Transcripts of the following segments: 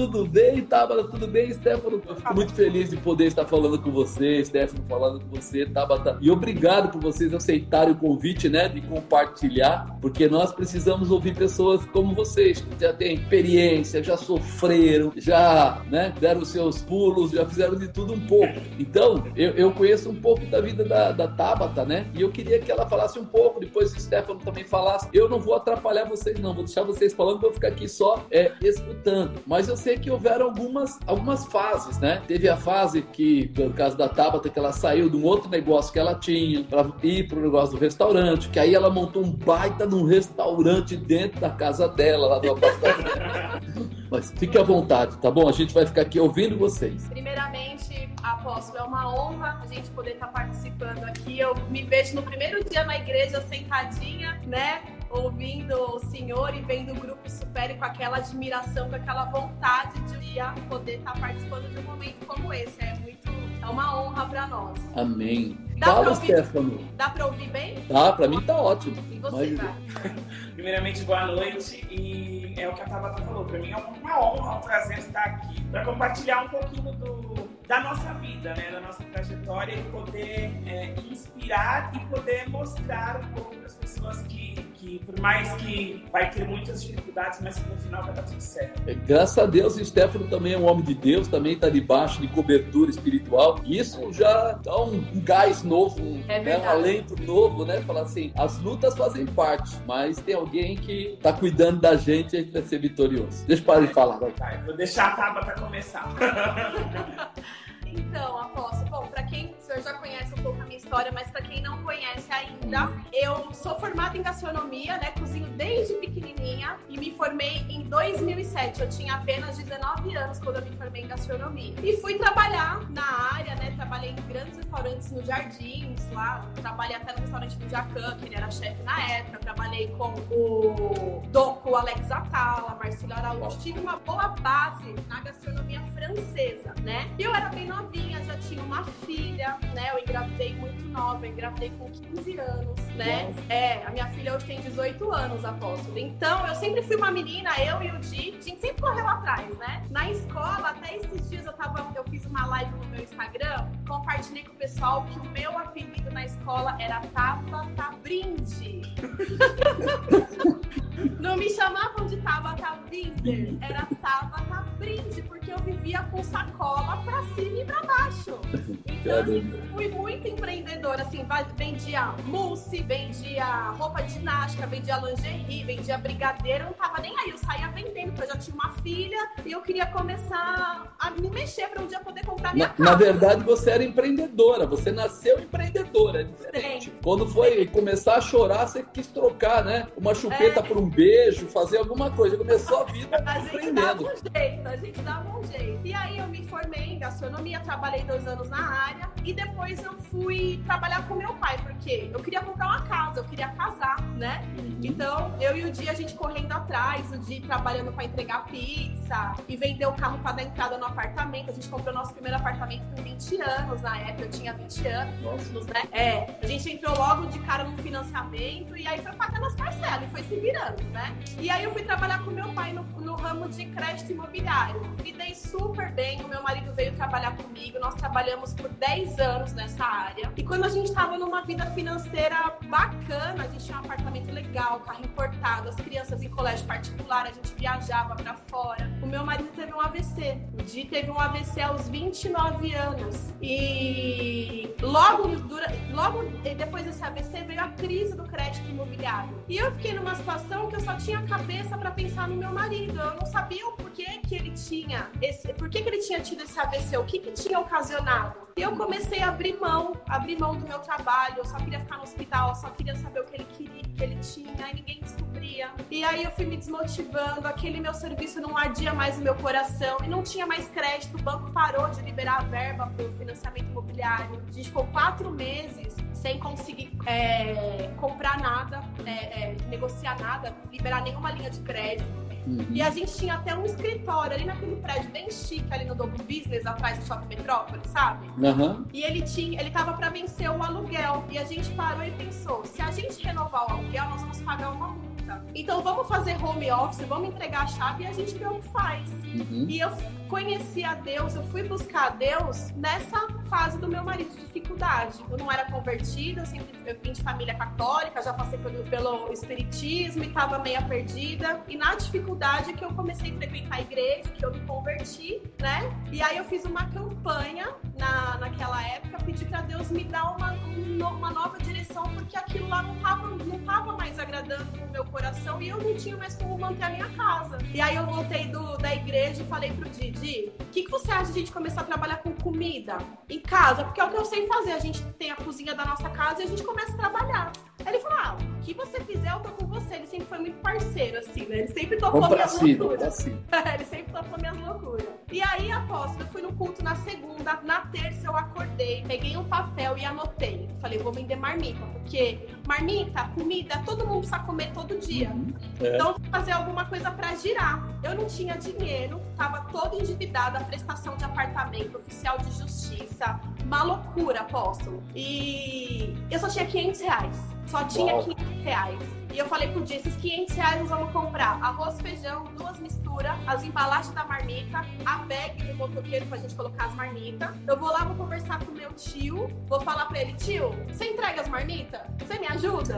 Tudo bem, Tabata? Tudo bem, Stefano? Eu fico muito feliz de poder estar falando com você, Stefano falando com você, Tabata. E obrigado por vocês aceitarem o convite, né, de compartilhar, porque nós precisamos ouvir pessoas como vocês, que já têm experiência, já sofreram, já, né, deram seus pulos, já fizeram de tudo um pouco. Então, eu, eu conheço um pouco da vida da, da Tabata, né, e eu queria que ela falasse um pouco, depois que o Stefano também falasse. Eu não vou atrapalhar vocês, não, vou deixar vocês falando, vou ficar aqui só é, escutando. Mas eu sei que houveram algumas, algumas fases, né? Teve a fase que, pelo caso da Tabata, que ela saiu de um outro negócio que ela tinha para ir para o negócio do restaurante, que aí ela montou um baita num restaurante dentro da casa dela, lá do apartamento. Mas fique à vontade, tá bom? A gente vai ficar aqui ouvindo vocês. Primeiramente, apóstolo, é uma honra a gente poder estar participando aqui. Eu me vejo no primeiro dia na igreja sentadinha, né? Ouvindo o Senhor e vendo o grupo Supere com aquela admiração, com aquela vontade de poder estar participando de um momento como esse. É muito, é uma honra para nós. Amém. Dá Fala, ouvir, Stefano. Dá para ouvir bem? Tá, para mim tá ótimo. E você, Mas- vai? Primeiramente, boa noite. E é o que a Tabata falou. Para mim é uma honra, um prazer estar aqui para compartilhar um pouquinho do, da nossa vida, né? da nossa trajetória e poder é, inspirar e poder mostrar um pouco para as pessoas que, que, por mais que vai ter muitas dificuldades, mas no final vai dar tudo certo. É, Graças a Deus, o Stefano também é um homem de Deus, também está debaixo de cobertura espiritual. E isso já dá um, um gás novo, um, É né, um alento novo, né? Falar assim, as lutas fazem parte, mas tem alguém que está cuidando da gente e a gente vai ser vitorioso. Deixa eu parar de falar, vai. Tá, vou deixar a Tabata começar. Então, Aposto, bom, para quem o senhor já conhece um pouco a minha história, mas para quem não conhece ainda, eu sou formada em gastronomia, né? Cozinho desde pequenininha e me formei em 2007. Eu tinha apenas 19 anos quando eu me formei em gastronomia. E fui trabalhar na área, né? Trabalhei em grandes restaurantes no Jardins, lá. Trabalhei até no restaurante do Jacan, que ele era chefe na época. Trabalhei com o Doco Alex Atala, Marcelo Araújo. Tive uma boa base na gastronomia francesa, né? E eu era bem novinha, já tinha uma filha, né? Eu engravidei muito nova, eu engravidei com 15 anos, né? É, a minha filha hoje tem 18 anos, apóstolo. Então, eu sempre fui uma menina, eu e o Di, a gente sempre correu atrás, né? Na escola, até esses dias eu tava, eu fiz uma live no meu Instagram, compartilhei com o pessoal que o meu apelido na escola era Tabata Brinde. Não me chamavam de Tabata Binder, era Tabata Brinde, porque eu vivia com sacola pra cima e pra baixo. Então, assim, fui muito empreendedora, assim, vendia mousse, vendia roupa de ginástica, vendia lingerie, vendia brigadeiro, eu não tava nem aí, eu saía vendendo, porque eu já tinha uma filha e eu queria começar a me mexer pra um dia poder comprar minha Na, casa. na verdade, você era empreendedora, você nasceu empreendedora, é diferente. Quando foi começar a chorar, você quis trocar, né? Uma chupeta É. por um beijo, fazer alguma coisa. Começou a vida A gente dava um jeito, a gente dava um jeito. E aí eu me formei em gastronomia, trabalhei dois anos na área e depois eu fui trabalhar com meu pai, porque eu queria comprar uma casa, eu queria casar, né? Então, eu e o Di, a gente correndo atrás, o Di trabalhando para entregar pizza e vender o carro para dar entrada no apartamento. A gente comprou nosso primeiro apartamento com 20 anos, na época eu tinha 20 anos, Nossa. né? É, a gente entrou logo de cara no financiamento e aí foi pagando as parcelas e foi se virando, né? E aí eu fui trabalhar com meu pai no, no ramo de crédito imobiliário. Me dei super bem, o meu marido veio trabalhar comigo, nós trabalhamos por 10 anos nessa área. E quando a gente estava numa vida financeira bacana, a gente tinha um apartamento legal, carro importado, as crianças em colégio particular, a gente viajava pra fora. O meu marido teve um AVC. O Di teve um AVC aos 29 anos. E logo, dura- logo depois desse AVC veio a crise do crédito imobiliário. E eu fiquei numa situação que eu só tinha cabeça para pensar no meu marido. Eu não sabia o porquê que ele tinha esse, por que, que ele tinha tido esse AVC, o que, que tinha ocasionado. E eu comecei a abrir mão, abrir mão do meu trabalho. Eu só queria ficar no hospital, só queria saber o que ele queria, que ele tinha, e ninguém descobria. E aí eu fui me desmotivando, aquele meu serviço não ardia mais o meu coração e não tinha mais crédito. O banco parou de liberar a verba para o financiamento imobiliário. A gente ficou quatro meses sem conseguir é, comprar nada, é, é, negociar nada, liberar nenhuma linha de crédito. Uhum. E a gente tinha até um escritório ali naquele prédio bem chique, ali no Dobro Business, atrás do Shopping Metrópole, sabe? Uhum. E ele tinha, ele tava para vencer o aluguel. E a gente parou e pensou: se a gente renovar o aluguel, nós vamos pagar uma multa. Então vamos fazer home office, vamos entregar a chave e a gente vê o que faz. Uhum. E eu conheci a Deus, eu fui buscar a Deus nessa fase do meu marido de dificuldade. Eu não era convertida, eu sempre eu vim de família católica, já passei pelo, pelo espiritismo e estava meia perdida. E na dificuldade que eu comecei a frequentar a igreja, que eu me converti, né? E aí eu fiz uma campanha na, naquela época, pedi para Deus me dar uma, uma nova direção, porque aquilo lá não estava não tava mais agradando o meu coração e eu não tinha mais como manter a minha casa. E aí eu voltei do, da igreja e falei pro Didi, o que, que você acha de a gente começar a trabalhar com comida em casa? Porque é o que eu sei fazer. A gente tem a cozinha da nossa casa e a gente começa a trabalhar. Aí ele falou: ah, o que você fizer, eu tô com você. Ele sempre foi muito parceiro, assim, né? Ele sempre topou minhas cima, loucuras. ele sempre topou minhas loucuras. E aí, apóstolo, eu fui no culto na segunda, na terça eu acordei, peguei um papel e anotei. Falei, vou vender marmita, porque marmita, comida, todo mundo precisa comer todo dia. Uhum. É. Então, vou fazer alguma coisa para girar. Eu não tinha dinheiro, tava todo endividada, a prestação de apartamento, oficial de justiça, uma loucura, apóstolo. E eu só tinha 500 reais. Só tinha Uau. 500 reais. E eu falei pro dia, esses 500 reais nós vamos comprar arroz, feijão, duas misturas, as embalagens da marmita, a bag do motoqueiro pra gente colocar as marmitas. Eu vou lá, vou conversar com o meu tio, vou falar pra ele, tio, você entrega as marmitas? Você me ajuda?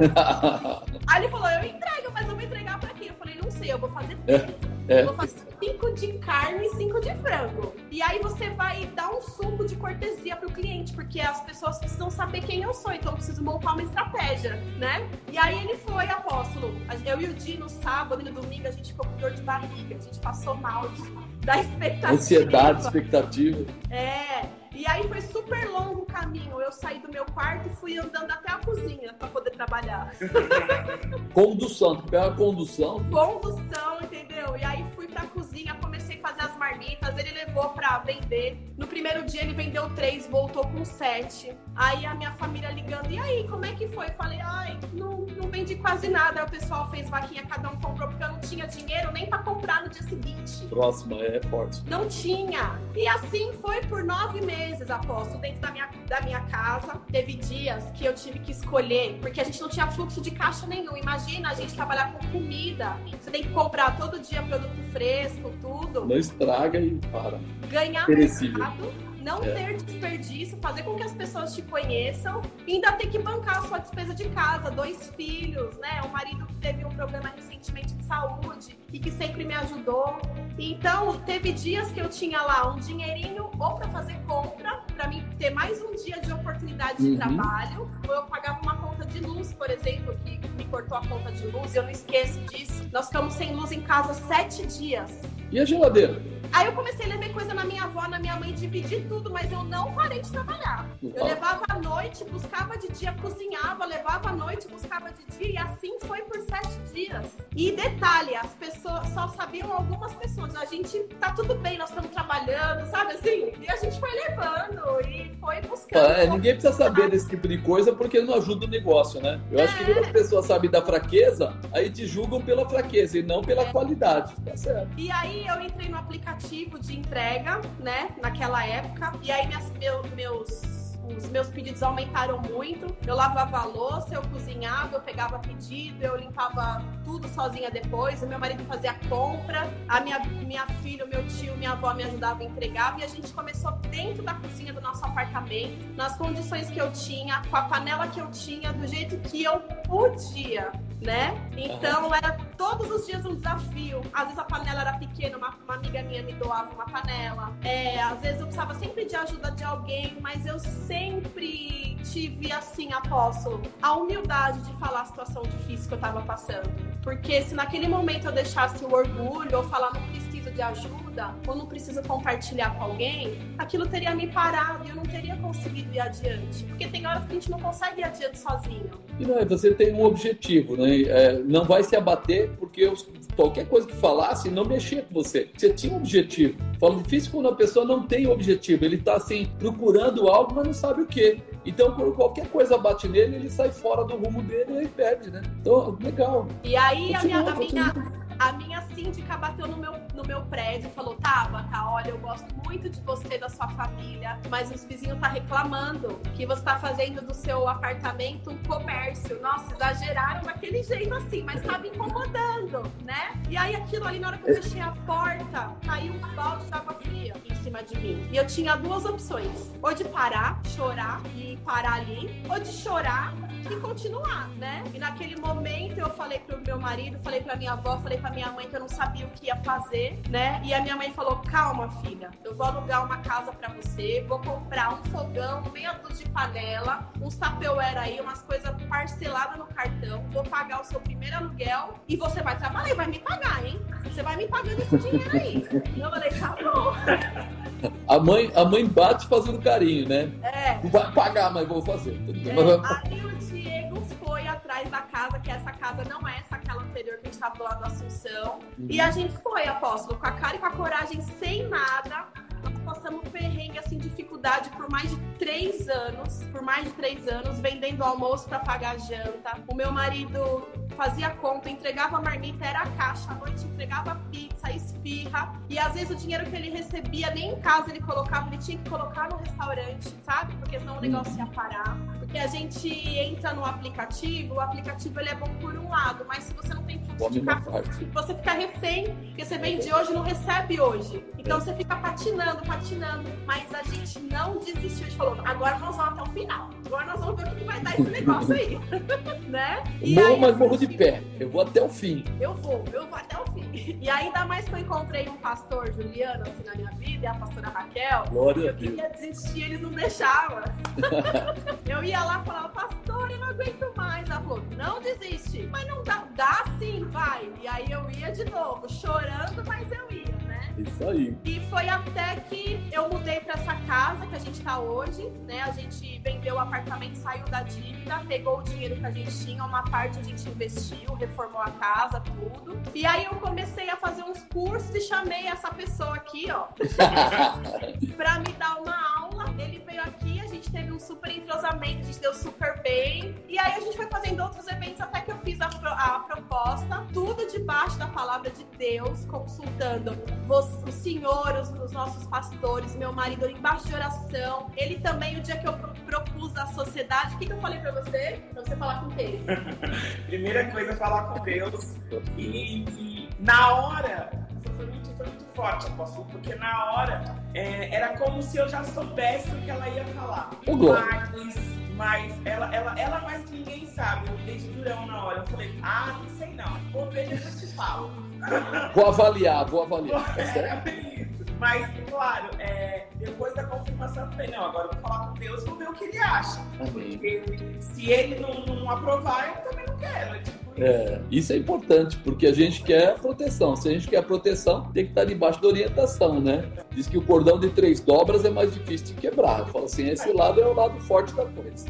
Aí ele falou, eu entrego, mas eu vou entregar pra quem? Eu falei, não sei, eu vou fazer é. É. Eu vou fazer cinco de carne e cinco de frango. E aí você vai dar um suco de cortesia pro cliente, porque as pessoas precisam saber quem eu sou, então eu preciso montar uma estratégia, né? E aí ele foi, apóstolo. Eu e o Di no sábado e no domingo a gente ficou com dor de barriga, a gente passou mal da expectativa. Ansiedade, expectativa. É. E aí foi super longo o caminho. Eu saí do meu quarto e fui andando até a cozinha para poder trabalhar. condução, tu pega a condução. Condução, marmitas, ele levou pra vender. No primeiro dia ele vendeu três, voltou com sete. Aí a minha família ligando, e aí, como é que foi? Falei, ai, não, não vendi quase nada. Aí o pessoal fez vaquinha, cada um comprou, porque eu não tinha dinheiro nem pra comprar no dia seguinte. Próxima, é forte. Não tinha. E assim foi por nove meses, aposto, dentro da minha, da minha casa. Teve dias que eu tive que escolher, porque a gente não tinha fluxo de caixa nenhum. Imagina a gente trabalhar com comida. Você tem que comprar todo dia produto fresco, tudo. Não estraga e para. Ganhar Perecível. mercado não é. ter desperdício, fazer com que as pessoas te conheçam e ainda ter que bancar a sua despesa de casa, dois filhos, né? Um marido que teve um problema recentemente de saúde e que sempre me ajudou. Então, teve dias que eu tinha lá um dinheirinho ou para fazer compra, para mim ter mais um dia de oportunidade de Uhum. trabalho, ou eu pagava uma conta de luz, por exemplo, que me cortou a conta de luz, eu não esqueço disso. Nós ficamos sem luz em casa sete dias. E a geladeira? Aí eu comecei a levar coisa na minha avó, na minha mãe, dividir tudo, mas eu não parei de trabalhar. Eu levava à noite, buscava de dia, cozinhava, levava à noite, buscava de dia, e assim foi por sete dias. E detalhe, as pessoas só sabiam algumas pessoas. A gente tá tudo bem, nós estamos trabalhando, sabe assim? E a gente foi levando foi buscando. É, ninguém precisa saber desse tipo de coisa porque não ajuda o negócio, né? Eu acho que quando as pessoas sabem da fraqueza, aí te julgam pela fraqueza e não pela qualidade. Tá certo. E aí eu entrei no aplicativo de entrega, né, naquela época. E aí minhas, meu, meus os meus pedidos aumentaram muito. Eu lavava a louça, eu cozinhava, eu pegava pedido, eu limpava tudo sozinha depois. O meu marido fazia compra, a minha, minha filha, meu tio, minha avó me ajudava a entregar. E a gente começou dentro da cozinha do nosso apartamento, nas condições que eu tinha, com a panela que eu tinha, do jeito que eu podia né? Então era todos os dias um desafio. Às vezes a panela era pequena, uma, uma amiga minha me doava uma panela. É, às vezes eu precisava sempre de ajuda de alguém, mas eu sempre tive assim, apóstolo, a humildade de falar a situação difícil que eu tava passando. Porque se naquele momento eu deixasse o orgulho ou falar não de ajuda ou não preciso compartilhar com alguém, aquilo teria me parado e eu não teria conseguido ir adiante. Porque tem horas que a gente não consegue ir adiante sozinho. E não é, você tem um objetivo, né? É, não vai se abater porque os, qualquer coisa que falasse não mexia com você. Você tinha um objetivo. Fala difícil quando a pessoa não tem objetivo. Ele está assim, procurando algo, mas não sabe o que. Então, quando qualquer coisa bate nele, ele sai fora do rumo dele e perde, né? Então, legal. E aí, continua, a minha, a minha, a minha síndica bateu no meu, no meu prédio e falou: Tabata, olha, eu gosto muito de você, da sua família, mas os vizinhos tá reclamando que você tá fazendo do seu apartamento um comércio. Nossa, exageraram daquele jeito assim, mas tá me incomodando, né? E aí aquilo ali, na hora que eu fechei a porta, caiu um balde de água fria em cima de mim. E eu tinha duas opções: ou de parar, chorar e parar ali, ou de chorar e continuar, né? E naquele momento eu falei pro meu marido, falei pra minha avó, falei pra minha mãe que eu não sabia o que ia fazer, né? E a minha mãe falou: calma, filha, eu vou alugar uma casa pra você, vou comprar um fogão, meia dúzia de panela, uns tapeuera aí, umas coisas parceladas no cartão, vou pagar o seu primeiro aluguel e você vai trabalhar e vai me pagar, hein? Você vai me pagando esse dinheiro aí. eu falei, tá bom. A mãe, a mãe bate fazendo carinho, né? É. Vai pagar, mas vou fazer. É. Aí o atrás da casa, que essa casa não é essa aquela anterior que a gente estava lá da Assunção. Uhum. E a gente foi, apóstolo, com a cara e com a coragem, sem nada. Nós passamos perrengue, assim, dificuldade por mais de três anos. Por mais de três anos, vendendo almoço para pagar janta. O meu marido fazia conta, entregava marmita, era a caixa, à noite entregava pizza, esfirra. E às vezes o dinheiro que ele recebia nem em casa ele colocava, ele tinha que colocar no restaurante, sabe? Porque senão o negócio ia parar. Porque a gente entra no aplicativo, o aplicativo ele é bom por um lado, mas se você não tem fluxo de caixa, você fica refém, porque você vende hoje não recebe hoje. Então você fica patinando, patinando. Mas a gente não desistiu, a gente falou, agora nós vamos até o final. Agora nós vamos ver o que vai dar esse negócio aí. né? E morro, aí, mas morro de pé. Eu vou até o fim. Eu vou, eu vou até o fim. E ainda mais que eu encontrei um pastor, Juliano, assim, na minha vida, e a pastora Raquel. Glória eu queria desistir, eles não deixavam. eu ia lá e falava, pastor, eu não aguento mais. Ela falou, não desiste. Mas não dá, dá sim, vai. E aí eu ia de novo, chorando, mas eu ia? Isso aí. E foi até que eu mudei para essa casa que a gente tá hoje, né? A gente vendeu o apartamento, saiu da dívida, pegou o dinheiro que a gente tinha, uma parte a gente investiu, reformou a casa, tudo. E aí eu comecei a fazer uns cursos e chamei essa pessoa aqui, ó, para me dar uma aula. Ele veio aqui, gente teve um super entrosamento, a gente deu super bem. E aí a gente foi fazendo outros eventos até que eu fiz a, a proposta, tudo debaixo da palavra de Deus, consultando os, o senhor, os, os, nossos pastores, meu marido embaixo de oração. Ele também, o dia que eu propus a sociedade, o que, que eu falei para você? Pra você falar com quem? Primeira coisa, falar com Deus. E, e na hora, foi muito, foi muito forte, apóstolo, porque na hora é, era como se eu já soubesse o que ela ia falar. Mas, mas ela, ela, ela mais que ninguém sabe, eu me dei de durão na hora. Eu falei, ah, não sei não, vou ver, depois te falo. Vou avaliar, vou avaliar. É, mas, claro, é, depois da confirmação, eu falei, não, agora eu vou falar com Deus e vou ver o que ele acha. Porque se ele não, não aprovar, eu também não quero. É, isso é importante, porque a gente quer proteção. Se a gente quer proteção, tem que estar debaixo da orientação, né? Diz que o cordão de três dobras é mais difícil de quebrar. Eu falo assim, esse lado é o lado forte da coisa.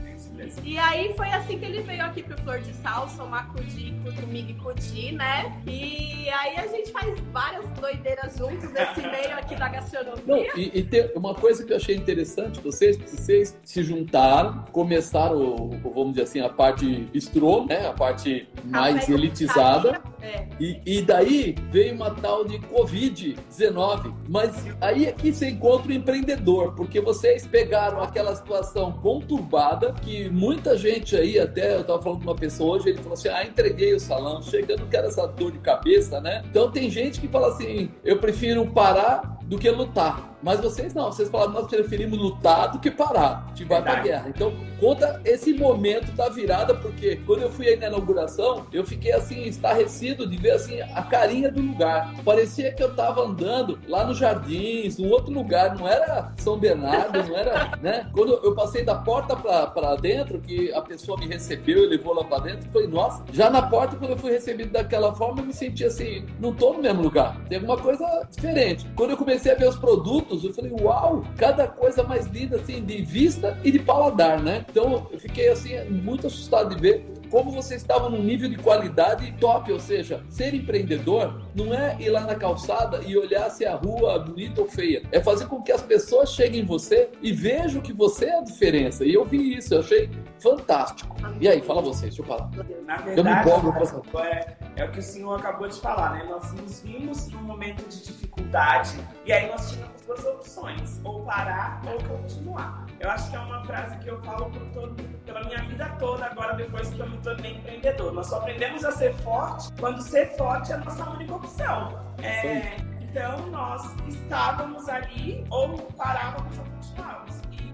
E aí foi assim que ele veio aqui pro Flor de Sal, somar Cudi, comigo e Cudi, né? E aí a gente faz várias doideiras juntos nesse meio aqui da gastronomia. Não, e, e tem uma coisa que eu achei interessante, vocês, vocês se juntaram, começaram, vamos dizer assim, a parte bistrô, né? A parte mais a elitizada. É. E, e daí veio uma tal de Covid-19. Mas aí é que você encontra o empreendedor, porque vocês pegaram aquela situação conturbada que muita gente aí, até eu tava falando com uma pessoa hoje, ele falou assim: ah, entreguei o salão, chega, eu não quero essa dor de cabeça, né? Então tem gente que fala assim: eu prefiro parar do que lutar. Mas vocês não, vocês falaram, nós preferimos lutar do que parar. A gente vai pra guerra. Então, conta esse momento da virada, porque quando eu fui aí na inauguração, eu fiquei assim, estarrecido de ver assim a carinha do lugar. Parecia que eu tava andando lá nos jardins, num outro lugar, não era São Bernardo, não era, né? Quando eu passei da porta para dentro, que a pessoa me recebeu e levou lá para dentro, foi nossa, já na porta, quando eu fui recebido daquela forma, eu me senti assim, não tô no mesmo lugar. Tem alguma coisa diferente. Quando eu comecei a ver os produtos, eu falei, uau, cada coisa mais linda, assim, de vista e de paladar, né? Então, eu fiquei, assim, muito assustado de ver como você estava num nível de qualidade top, ou seja, ser empreendedor não é ir lá na calçada e olhar se a rua é bonita ou feia, é fazer com que as pessoas cheguem em você e vejam que você é a diferença. E eu vi isso, eu achei fantástico. E aí, fala você, deixa eu falar. Na verdade, eu é, é, o que o senhor acabou de falar, né? Nós nos vimos num momento de dificuldade e aí nós tínhamos duas opções, ou parar ou continuar. Eu acho que é uma frase que eu falo por todo, pela minha vida toda, agora depois que eu me tornei empreendedor. Nós só aprendemos a ser forte quando ser forte é a nossa única opção. É, então nós estávamos ali ou parávamos ou continuávamos.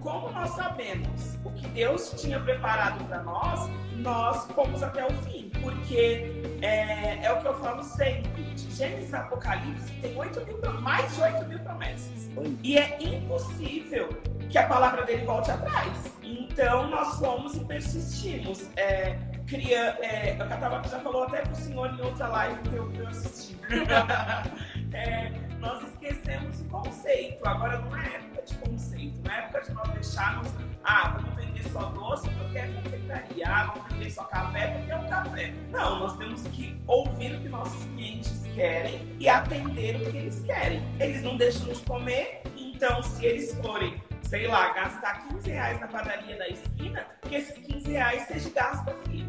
Como nós sabemos o que Deus tinha preparado para nós, nós fomos até o fim. Porque é, é, o que eu falo sempre. De Gênesis Apocalipse tem 8 mil, mais de 8 mil promessas. E é impossível que a palavra dele volte atrás. Então nós fomos e persistimos. É, cria, é, a Catabata já falou até pro senhor em outra live que eu, que eu assisti. é, nós esquecemos o conceito. Agora não é de conceito, é época de nós deixarmos, ah, vamos vender só doce porque é confeitaria, ah, vamos vender só café porque é um café. Não, nós temos que ouvir o que nossos clientes querem e atender o que eles querem. Eles não deixam de comer, então se eles forem sei lá, gastar 15 reais na padaria da esquina, que esses 15 reais seja gasto aqui.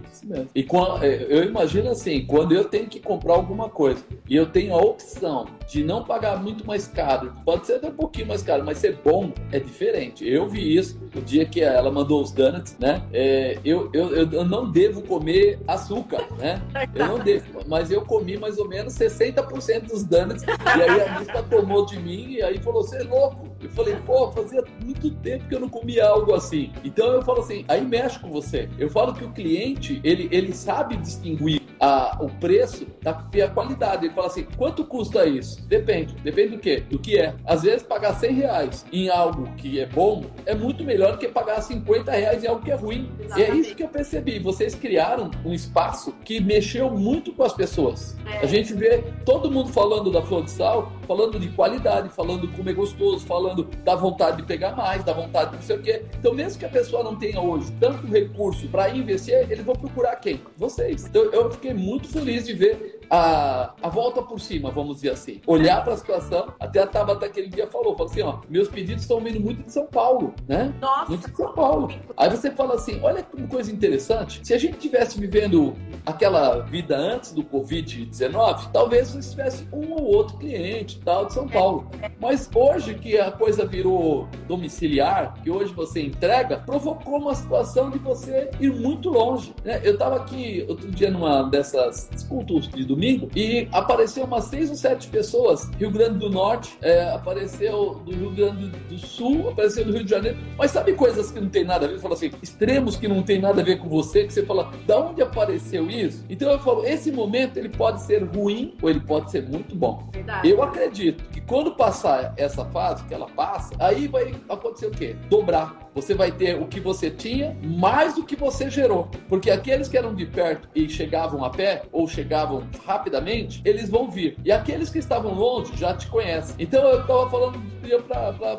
E quando, é, eu imagino assim, quando eu tenho que comprar alguma coisa e eu tenho a opção de não pagar muito mais caro, pode ser até um pouquinho mais caro, mas ser bom é diferente. Eu vi isso o dia que ela mandou os donuts, né? É, eu, eu, eu não devo comer açúcar, né? Eu não devo, mas eu comi mais ou menos 60% dos donuts e aí a lista tomou de mim e aí falou, você é louco. Eu falei, pô, fazia muito tempo que eu não comia algo assim. Então eu falo assim, aí mexe com você. Eu falo que o cliente, ele, ele sabe distinguir a, o preço da qualidade. Ele fala assim, quanto custa isso? Depende. Depende do quê? Do que é. Às vezes pagar 100 reais em algo que é bom é muito melhor do que pagar 50 reais em algo que é ruim. Exatamente. E é isso que eu percebi. Vocês criaram um espaço que mexeu muito com as pessoas. É. A gente vê todo mundo falando da flor de sal, falando de qualidade, falando como é gostoso, falando falando da vontade de pegar mais, da vontade de não sei o quê. Então, mesmo que a pessoa não tenha hoje tanto recurso para investir, eles vão procurar quem? Vocês. Então, eu fiquei muito feliz de ver a, a volta por cima, vamos dizer assim. Olhar para a situação, até a Tabata aquele dia falou, falou assim, ó, meus pedidos estão vindo muito de São Paulo, né? Nossa! Muito de São Paulo. Aí você fala assim, olha que coisa interessante, se a gente tivesse vivendo aquela vida antes do Covid-19, talvez você tivesse um ou outro cliente tal de São Paulo. Mas hoje que a coisa virou domiciliar, que hoje você entrega, provocou uma situação de você ir muito longe. Né? Eu estava aqui outro dia numa dessas cultos de domingo e apareceu umas seis ou sete pessoas, Rio Grande do Norte, é, apareceu do Rio Grande do Sul, apareceu do Rio de Janeiro, mas sabe coisas que não tem nada a ver? Fala assim, extremos que não tem nada a ver com você, que você fala, da onde apareceu isso? Então eu falo, esse momento ele pode ser ruim ou ele pode ser muito bom. Verdade. Eu acredito que quando passar essa fase, que ela passa, aí vai acontecer o quê? Dobrar. Você vai ter o que você tinha mais o que você gerou. Porque aqueles que eram de perto e chegavam a pé ou chegavam rapidamente, eles vão vir. E aqueles que estavam longe já te conhecem. Então eu estava falando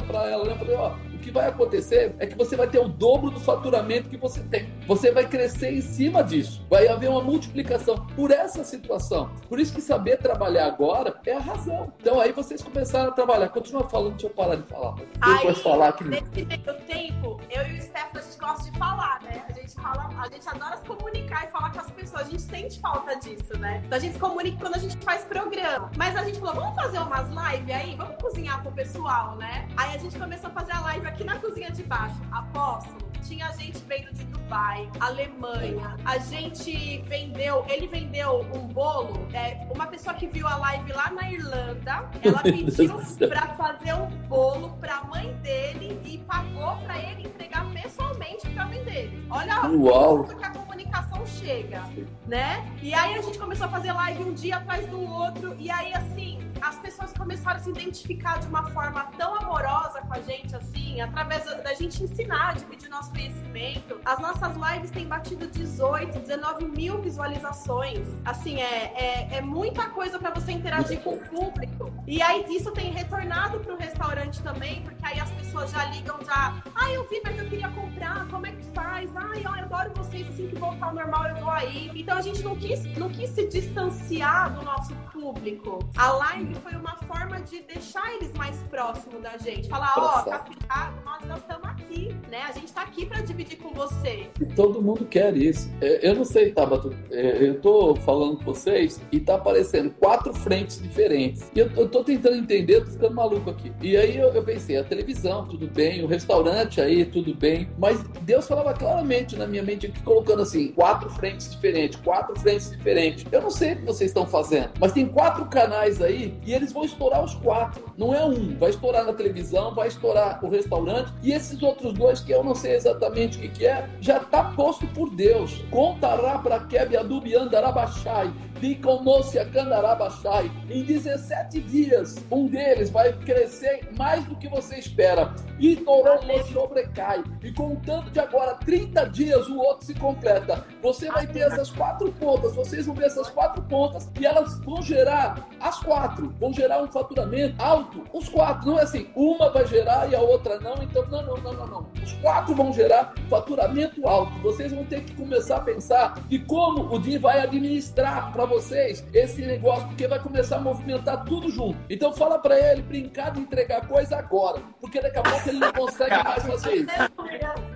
para ela, né? Eu falei, ó, o que vai acontecer é que você vai ter o dobro do faturamento que você tem. Você vai crescer em cima disso. Vai haver uma multiplicação por essa situação. Por isso que saber trabalhar agora é a razão. Então aí vocês começaram a trabalhar. Continua falando, deixa eu parar de falar. Depois aí, falar que... nesse tempo, eu e o Stefano, a gente gosta de falar, né? A gente fala, a gente adora se comunicar e falar com as pessoas. A gente sente falta disso, né? Então a gente se comunica quando a gente faz programa. Mas a gente falou, vamos fazer umas lives aí? Vamos cozinhar pro pessoal, né? Aí a gente começou a fazer a live aqui na cozinha de baixo, apóstolo, tinha gente vendo de Dubai, Alemanha. A gente vendeu, ele vendeu um bolo. É, uma pessoa que viu a live lá na Irlanda, ela pediu para fazer um bolo para a mãe dele e pagou para ele entregar pessoalmente para a mãe dele. Olha Uau. que a comunicação chega, né? E aí a gente começou a fazer live um dia atrás do outro e aí assim as pessoas começaram a se identificar de uma forma tão amorosa com a gente, assim, através da gente ensinar, dividir nosso conhecimento. As nossas lives têm batido 18, 19 mil visualizações. Assim, é, é, é muita coisa para você interagir com o público. E aí isso tem retornado para o restaurante também, porque aí as pessoas já ligam, já. Ah, eu vi, mas eu queria comprar, como é que faz? Ai, eu adoro vocês, assim que voltar ao normal eu vou aí. Então a gente não quis, não quis se distanciar do nosso público. A live foi uma forma de deixar eles mais próximos da gente. Falar, ó, oh, tá ficado, nós, nós estamos aqui, né? A gente tá aqui para dividir com você. E todo mundo quer isso. É, eu não sei, Tabata, é, eu tô falando com vocês e tá aparecendo quatro frentes diferentes. E eu, tô tentando entender, tô ficando maluco aqui. E aí eu, eu pensei, a televisão, tudo bem, o restaurante aí, tudo bem. Mas Deus falava claramente na minha mente aqui, colocando assim, quatro frentes diferentes, quatro frentes diferentes. Eu não sei o que vocês estão fazendo, mas tem quatro canais aí e eles vão estourar os quatro. Não é um, vai estourar na televisão, vai estourar o restaurante e esses outros dois que eu não sei exatamente o que, é, já está posto por Deus. Contará para Keb Adubi Andarabachai, Biconocia Candarabachai. Em 17 dias, um deles vai crescer mais do que você espera. E Torão sobrecai. E contando de agora 30 dias, o outro se completa. Você vai ter essas quatro pontas, vocês vão ver essas quatro pontas e elas vão gerar as quatro, vão gerar um faturamento alto. Os quatro, não é assim, uma vai gerar e a outra não, então não, não, não, não, não. Os quatro vão gerar faturamento alto. Vocês vão ter que começar a pensar de como o Din vai administrar para vocês esse negócio, porque vai começar a movimentar tudo junto. Então fala para ele brincar de entregar coisa agora, porque daqui a pouco ele não consegue mais fazer isso.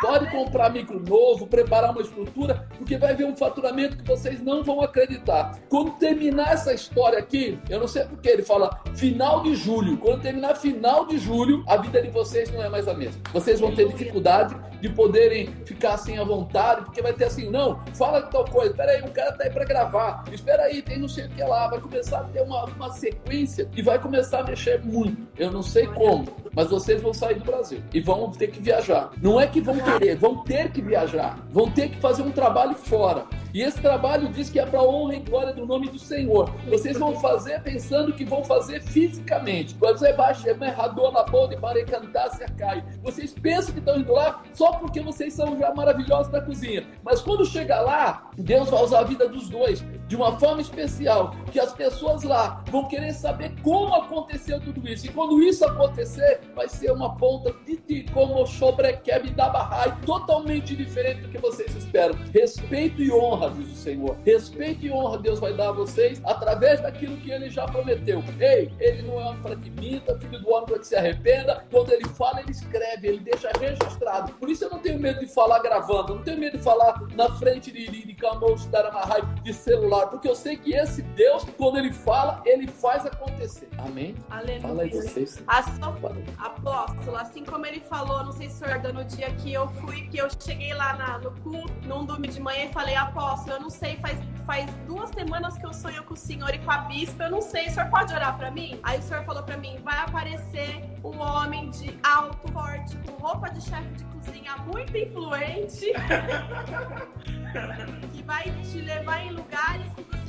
Pode comprar micro novo, preparar uma estrutura, porque vai ver um faturamento que vocês não vão acreditar. Quando terminar essa história aqui, eu não sei porque ele fala final de julho. Quando terminar final de julho, a vida de vocês não é mais a mesma. Vocês vão ter dificuldade de poderem ficar assim à vontade, porque vai ter assim, não, fala de tal coisa, espera aí, o cara tá aí para gravar, espera aí, tem não sei o que lá, vai começar a ter uma, uma sequência e vai começar a mexer muito. Eu não sei como, mas vocês vão sair do Brasil e vão ter que viajar. Não é que vão querer, vão ter que viajar, vão ter que fazer um trabalho fora. E esse trabalho diz que é para honra e glória do nome do Senhor. Vocês vão fazer pensando que vão fazer fisicamente. Vocês pensam que estão indo lá só porque vocês são já maravilhosos da cozinha. Mas quando chegar lá, Deus vai usar a vida dos dois de uma forma especial, que as pessoas lá vão querer saber como aconteceu tudo isso. E quando isso acontecer, vai ser uma ponta de como sobrequebe da barrai, totalmente diferente do que vocês esperam. Respeito e honra honra, diz o Senhor. Respeito e honra Deus vai dar a vocês através daquilo que ele já prometeu. Ei, ele não é homem para que minta, filho do homem para que se arrependa. Quando ele fala, ele escreve, ele deixa registrado. Por isso eu não tenho medo de falar gravando, eu não tenho medo de falar na frente de, de, de Camus, de celular, porque eu sei que esse Deus, quando ele fala, ele faz acontecer. Amém? Aleluia. Fala aí vocês. Apóstolo, assim como ele falou, não sei se o senhor no dia que eu fui, que eu cheguei lá na, no culto, num domingo de manhã e falei, apóstolo, eu não sei, faz, faz duas semanas que eu sonho com o senhor e com a bispa, eu não sei, o senhor pode orar para mim? Aí o senhor falou para mim, vai aparecer um homem de alto, forte, com roupa de chefe de cozinha muito influente, que vai te levar em lugares que você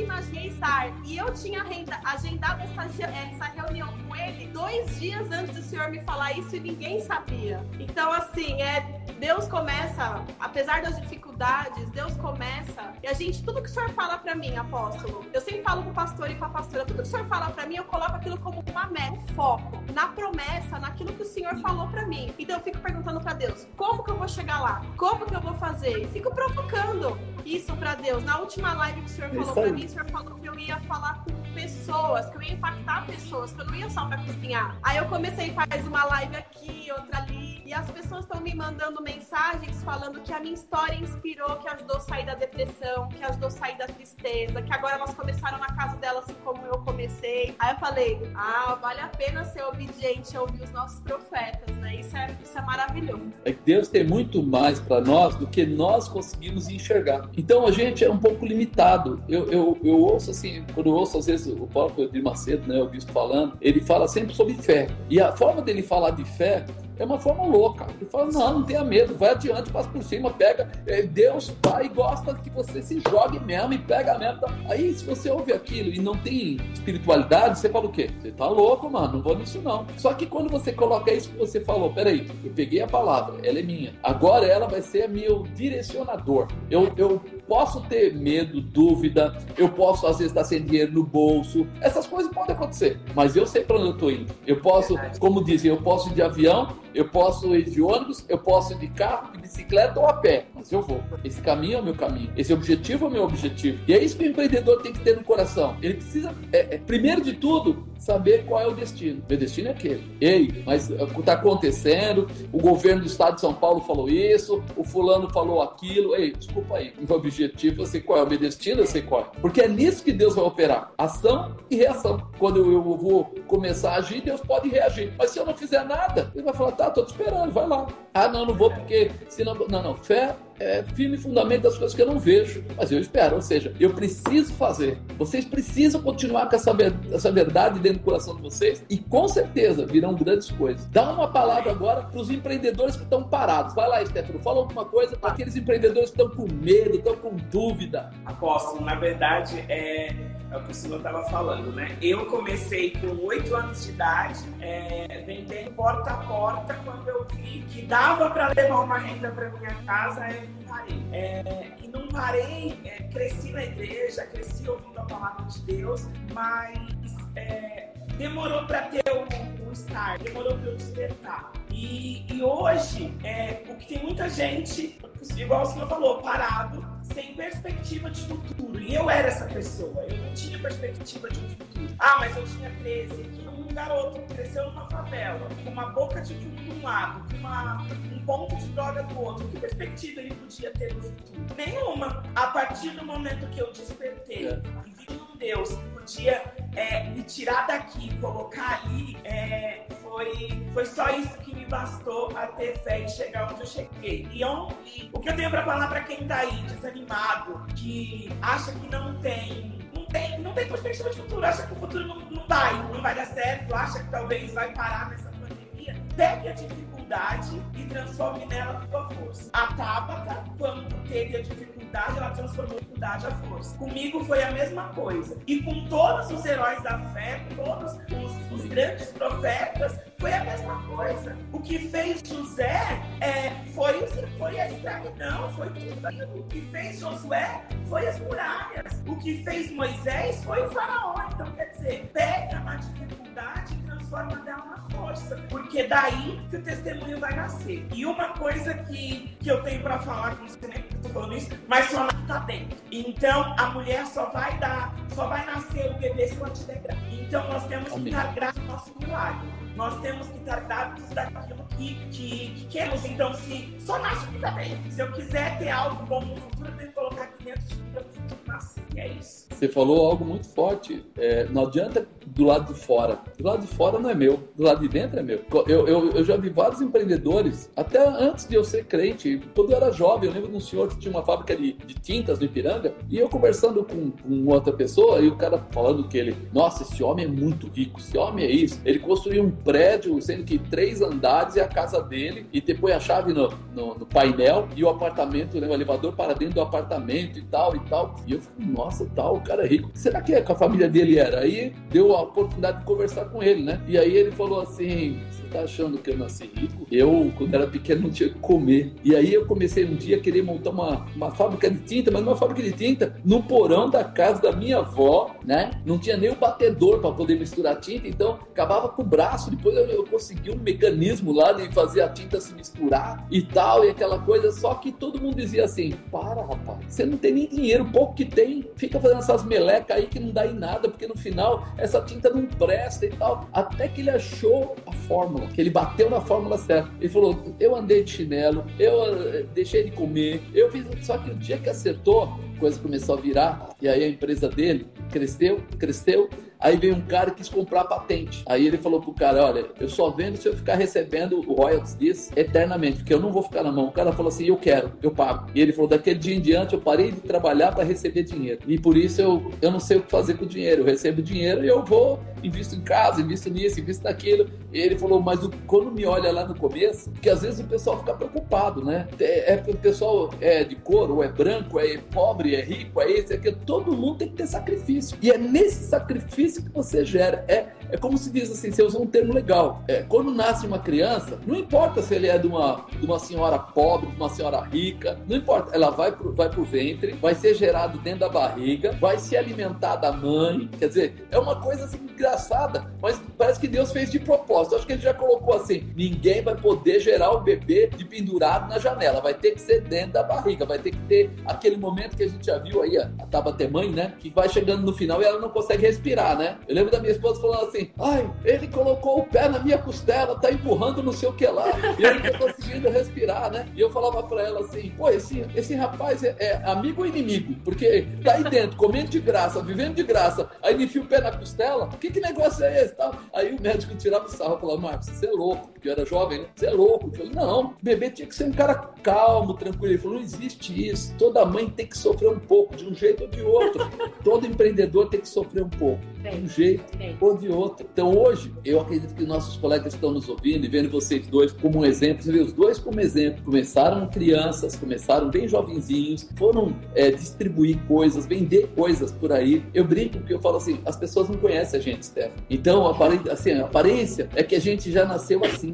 nunca imaginei estar. E eu tinha agendado essa, essa reunião com ele dois dias antes do senhor me falar isso e ninguém sabia. Então, assim, é, Deus começa, apesar das dificuldades, Deus começa. E a gente, tudo que o senhor fala para mim, apóstolo, eu sempre falo com o pastor e com a pastora, tudo que o senhor fala para mim, eu coloco aquilo como uma meta, um foco, na promessa, naquilo que o senhor falou para mim. Então eu fico perguntando para Deus, como que eu vou chegar lá? Como que eu vou fazer? E fico provocando isso para Deus. Na última live que o senhor falou para mim, senhor falou que eu ia falar com pessoas, que eu ia impactar pessoas, que eu não ia só para cozinhar. Aí eu comecei faz uma live aqui, outra ali, e as pessoas estão me mandando mensagens falando que a minha história inspirou, que ajudou a sair da depressão, que ajudou a sair da tristeza, que agora elas começaram na casa delas assim como eu comecei. Aí eu falei, ah, vale a pena ser obediente a ouvir os nossos profetas, né? Isso é, isso é maravilhoso. É que Deus tem muito mais para nós do que nós conseguimos enxergar. Então a gente é um pouco limitado. Eu, eu, eu ouço assim, quando eu ouço às vezes o próprio Edir Macedo, né, o bispo falando, ele fala sempre sobre fé. E a forma dele falar de fé é uma forma louca. Ele fala: não, não tenha medo, vai adiante, passa por cima, pega. É, Deus pai gosta que você se jogue mesmo e pega mesmo. Aí, se você ouve aquilo e não tem espiritualidade, você fala o quê? Você tá louco, mano, não vou nisso não. Só que quando você coloca isso que você falou, peraí, eu peguei a palavra, ela é minha. Agora ela vai ser meu direcionador. Eu, eu posso ter medo, dúvida, eu posso às vezes estar sem dinheiro no bolso. Essas coisas podem acontecer, mas eu sei para onde eu estou indo. Eu posso, como dizem, eu posso ir de avião, eu posso ir de ônibus, eu posso ir de carro, de bicicleta ou a pé, mas eu vou. Esse caminho é o meu caminho, esse objetivo é o meu objetivo. E é isso que o empreendedor tem que ter no coração. Ele precisa, é, é, primeiro de tudo, saber qual é o destino. Meu destino é aquele. Ei, mas está acontecendo, o governo do estado de São Paulo falou isso, o fulano falou aquilo. Ei, desculpa aí, o objetivo eu sei qual é, o meu destino eu sei qual é. Porque é nisso que Deus vai operar, ação e reação. Quando eu vou começar a agir, Deus pode reagir. Mas se eu não fizer nada, ele vai falar, tá, tô te esperando, vai lá. Ah, não, não vou porque senão. Não, não, fé é firme fundamento das coisas que eu não vejo, mas eu espero. Ou seja, eu preciso fazer. Vocês precisam continuar com essa, essa verdade dentro do coração de vocês e com certeza virão grandes coisas. Dá uma palavra agora para os empreendedores que estão parados. Vai lá, Stefano, fala alguma coisa para aqueles empreendedores que estão com medo, estão com dúvida. Apóstolo, na verdade, é é o que o senhor estava falando, né? Eu comecei com oito anos de idade, é, vendendo porta a porta, quando eu vi que dava para levar uma renda para minha casa, eu não parei. É, e não parei, é, cresci na igreja, cresci ouvindo a palavra de Deus, mas é, demorou para ter um start, demorou para eu despertar. E, e hoje, é, o que tem muita gente, igual o senhor falou, parado, sem perspectiva de futuro. E eu era essa pessoa, eu não tinha perspectiva de um futuro. Ah, mas eu tinha 13, que um garoto cresceu numa favela, com uma boca de fumo de um lado, com uma, um ponto de droga do outro, que perspectiva ele podia ter no futuro? Nenhuma. A partir do momento que eu despertei e vi Deus que podia é, me tirar daqui, colocar ali, é, foi, foi só isso que me bastou a ter fé e chegar onde eu cheguei. E, e o que eu tenho para falar para quem tá aí desanimado, que acha que não tem tem, não tem perspectiva de futuro, acha que o futuro não, não vai, não vai dar certo, acha que talvez vai parar nessa pandemia, pegue a dificuldade e transforme nela tua força. A Tabata, quando teve a dificuldade, ela transformou a dificuldade a força. Comigo foi a mesma coisa. E com todos os heróis da fé, todos os, os grandes profetas, foi a mesma coisa. O que fez José é, foi, foi a escravidão, foi tudo aquilo. O que fez Josué foi as muralhas. O que fez Moisés foi o faraó. Então, quer dizer, pega na dificuldade transforma dela na força. Porque daí que o testemunho vai nascer. E uma coisa que, que eu tenho para falar com você, nem tô falando isso, mas só tá dentro. Então, a mulher só vai dar, só vai nascer o bebê se ela tiver grávida. Então, nós temos que dar graça ao nosso milagre nós temos que estar dados daquilo que, que, que, queremos. Então, se só nasce o que tá bem. Se eu quiser ter algo bom no futuro, eu tenho que colocar aqui dentro de nascer. E é isso. Você falou algo muito forte. É, não adianta do lado de fora. Do lado de fora não é meu. Do lado de dentro é meu. Eu, eu, eu já vi vários empreendedores, até antes de eu ser crente, quando eu era jovem, eu lembro de um senhor que tinha uma fábrica de, de tintas no Ipiranga, e eu conversando com, com outra pessoa, e o cara falando que ele, nossa, esse homem é muito rico, esse homem é isso. Ele construiu um prédio, sendo que três andares é a casa dele, e depois a chave no, no, no painel e o apartamento, né, o elevador para dentro do apartamento e tal e tal. E eu falei, nossa, tal, o cara é rico. Será que, é que a família dele era? Aí deu a oportunidade de conversar com ele, né? E aí ele falou assim: Você tá achando que eu nasci rico? Eu, quando era pequeno, não tinha que comer. E aí eu comecei um dia a querer montar uma, uma fábrica de tinta, mas uma fábrica de tinta no porão da casa da minha avó, né? Não tinha nem o batedor para poder misturar tinta, então acabava com o braço. Depois eu, eu consegui um mecanismo lá de fazer a tinta se misturar e tal, e aquela coisa. Só que todo mundo dizia assim: Para, rapaz, você não tem nem dinheiro, pouco que tem, fica fazendo essas melecas aí que não dá em nada, porque no final essa tinta não presta e tal. Até que ele achou a fórmula, que ele bateu na fórmula certa. Ele falou: Eu andei de chinelo, eu eh, deixei de comer, eu fiz. Só que o dia que acertou, a coisa começou a virar, e aí a empresa dele cresceu, cresceu Aí veio um cara que quis comprar patente. Aí ele falou pro cara: Olha, eu só vendo se eu ficar recebendo o royalties disso eternamente, porque eu não vou ficar na mão. O cara falou assim: Eu quero, eu pago. E ele falou: Daquele dia em diante eu parei de trabalhar para receber dinheiro. E por isso eu, eu não sei o que fazer com o dinheiro. Eu recebo dinheiro e eu vou, invisto em casa, invisto nisso, invisto naquilo. E ele falou: Mas quando me olha lá no começo, porque às vezes o pessoal fica preocupado, né? É, é o pessoal é de cor, ou é branco, é pobre, é rico, é esse, é aquilo. Todo mundo tem que ter sacrifício. E é nesse sacrifício que você gera. É, é como se diz assim, você usa um termo legal. É, quando nasce uma criança, não importa se ele é de uma, de uma senhora pobre, de uma senhora rica, não importa. Ela vai pro, vai pro ventre, vai ser gerado dentro da barriga, vai se alimentar da mãe. Quer dizer, é uma coisa assim engraçada, mas parece que Deus fez de propósito. Acho que ele já colocou assim: ninguém vai poder gerar o bebê de pendurado na janela, vai ter que ser dentro da barriga, vai ter que ter aquele momento que a gente já viu aí, a, a Tabata mãe, né? Que vai chegando no final e ela não consegue respirar, né? Eu lembro da minha esposa falando assim: ai, ele colocou o pé na minha costela, tá empurrando não sei o que lá, e eu não tô conseguindo respirar, né? E eu falava pra ela assim: pô, esse, esse rapaz é, é amigo ou inimigo? Porque tá aí dentro, comendo de graça, vivendo de graça, aí ele enfia o pé na costela, que, que negócio é esse? Tal? Aí o médico tirava o sarro e falava: Marcos, você é louco, porque eu era jovem, né? Você é louco. Eu falei: não, bebê tinha que ser um cara calmo, tranquilo. Ele falou: não existe isso. Toda mãe tem que sofrer um pouco, de um jeito ou de outro. Todo empreendedor tem que sofrer um pouco, de um jeito ou de outro. Então hoje, eu acredito que nossos colegas estão nos ouvindo e vendo vocês dois como um exemplo. Você vê os dois como exemplo. Começaram crianças, começaram bem jovenzinhos, foram é, distribuir coisas, vender coisas por aí. Eu brinco porque eu falo assim: as pessoas não conhecem a gente, Stefano. Então, a aparência, assim, a aparência é que a gente já nasceu assim.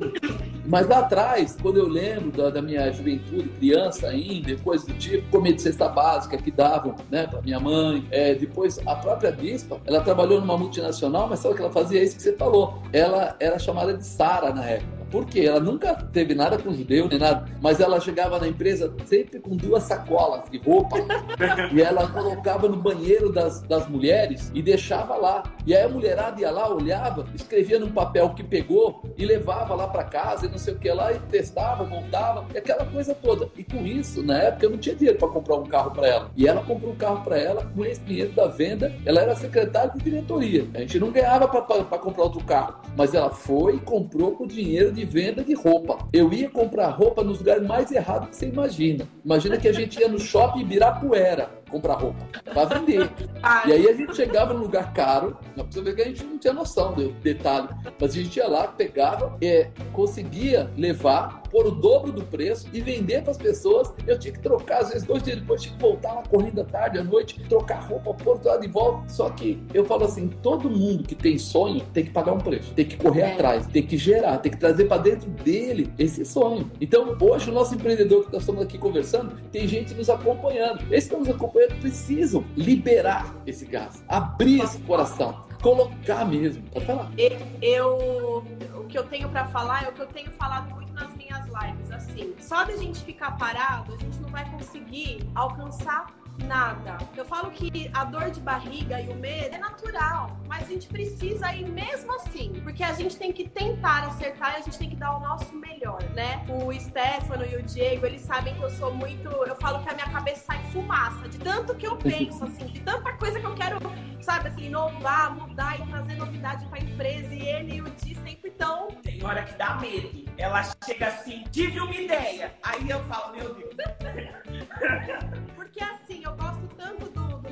Mas lá atrás, quando eu lembro da, da minha juventude, criança ainda, depois do tipo, comer de cesta básica que davam, né, para minha mãe. É, depois, a própria bispa, ela trabalhou numa multinacional, mas sabe o que ela fazia? É isso que você falou. Ela era chamada de Sara na época. Porque ela nunca teve nada com judeu nem nada, mas ela chegava na empresa sempre com duas sacolas de roupa e ela colocava no banheiro das, das mulheres e deixava lá. E aí a mulherada ia lá, olhava, escrevia num papel que pegou e levava lá para casa e não sei o que lá e testava, montava, e aquela coisa toda. E com isso, na época, eu não tinha dinheiro para comprar um carro para ela. E ela comprou um carro para ela com esse dinheiro da venda. Ela era secretária de diretoria. A gente não ganhava para comprar outro carro, mas ela foi e comprou com dinheiro de venda de roupa. Eu ia comprar roupa nos lugares mais errados que você imagina. Imagina que a gente ia no shopping Ibirapuera comprar roupa para vender. E aí a gente chegava num lugar caro, não precisa ver que a gente não tinha noção do detalhe, mas a gente ia lá, pegava, é, conseguia levar por o dobro do preço e vender para as pessoas. Eu tinha que trocar, às vezes dois dias depois tinha que voltar lá correndo à tarde, à noite, trocar roupa, pôr lá de volta. Só que eu falo assim, todo mundo que tem sonho tem que pagar um preço, tem que correr é. atrás, tem que gerar, tem que trazer para dentro dele esse sonho. Então hoje o nosso empreendedor que nós estamos aqui conversando, tem gente nos acompanhando. Que estão nos acompanhando precisam liberar esse gás, abrir esse coração, colocar mesmo. Pode falar. Eu, o que eu tenho para falar é o que eu tenho falado muito nas minhas lives. Assim, só de a gente ficar parado, a gente não vai conseguir alcançar nada. Eu falo que a dor de barriga e o medo é natural, mas a gente precisa ir mesmo assim, porque a gente tem que tentar acertar e a gente tem que dar o nosso melhor, né? O Stefano e o Diego, eles sabem que eu sou muito. Eu falo que a minha cabeça sai fumaça, de tanto que eu penso, assim, de tanta coisa que eu quero, sabe, assim, inovar, mudar e trazer novidade pra empresa. E ele e o Di sempre estão. Tem hora que dá medo. Ela chega assim, tive uma ideia. Aí eu falo, meu Deus. porque assim, eu gosto tanto